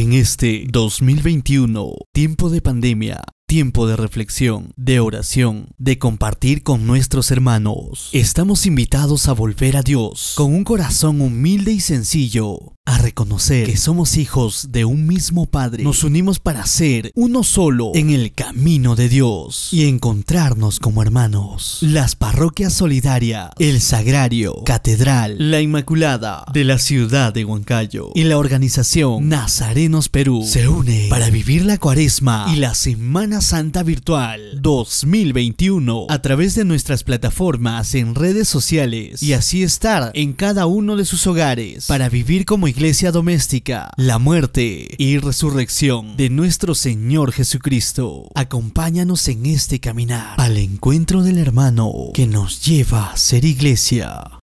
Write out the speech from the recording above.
En este 2021, tiempo de pandemia, tiempo de reflexión, de oración, de compartir con nuestros hermanos, estamos invitados a volver a Dios con un corazón humilde y sencillo, a reconocer que somos hijos de un mismo Padre. Nos unimos para ser uno solo en el camino de Dios y encontrarnos como hermanos. Las parroquias Solidaria, el Sagrario, Catedral, la Inmaculada de la ciudad de Huancayo y la organización Nazarenos Perú se unen para vivir la cuaresma y la Semana Santa Virtual 2021 a través de nuestras plataformas en redes sociales y así estar en cada uno de sus hogares para vivir como iglesia doméstica la muerte y resurrección de nuestro Señor Jesucristo. Acompáñanos en este caminar al encuentro del hermano que nos lleva a ser iglesia.